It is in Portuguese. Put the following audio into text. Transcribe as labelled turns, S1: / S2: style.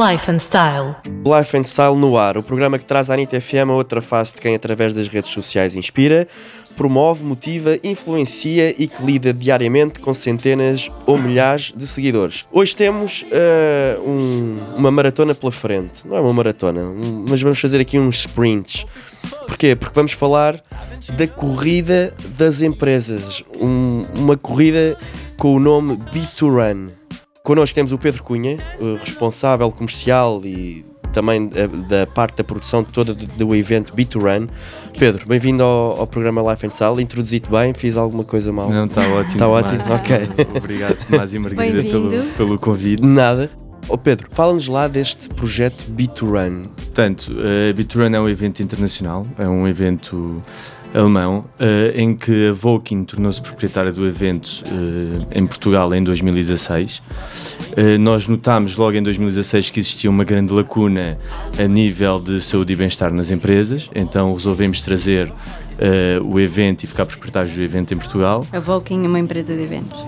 S1: Life and Style.
S2: Life and Style no ar, o programa que traz à Anitta FM a outra face de quem através das redes sociais inspira, promove, motiva, influencia e que lida diariamente com centenas ou milhares de seguidores. Hoje temos uh, um- uma maratona pela frente. Não é uma maratona, mas vamos fazer aqui uns sprints. Porquê? Porque vamos falar da corrida das empresas. Um- uma corrida com o nome B2Run. Connosco temos o Pedro Cunha, o responsável comercial e também eh, da parte da produção toda do, do evento B2Run. Pedro, bem-vindo ao, ao programa Life and Style. Introduzi-te bem, fiz alguma coisa mal?
S3: Não, está ótimo.
S2: Está ótimo? Ok.
S3: Obrigado, Tomás e Margarida, pelo,
S4: Bem-vindo.
S3: pelo convite.
S2: Nada. Ó Pedro, fala-nos lá deste projeto B2Run.
S3: Portanto, a Bitrun é um evento internacional, é um evento alemão, eh, em que a Volkin tornou-se proprietária do evento eh, em Portugal em 2016. Eh, nós notámos logo em 2016 que existia uma grande lacuna a nível de saúde e bem-estar nas empresas, então resolvemos trazer o evento e ficar proprietários do evento em Portugal.
S4: A Volking é uma empresa de eventos.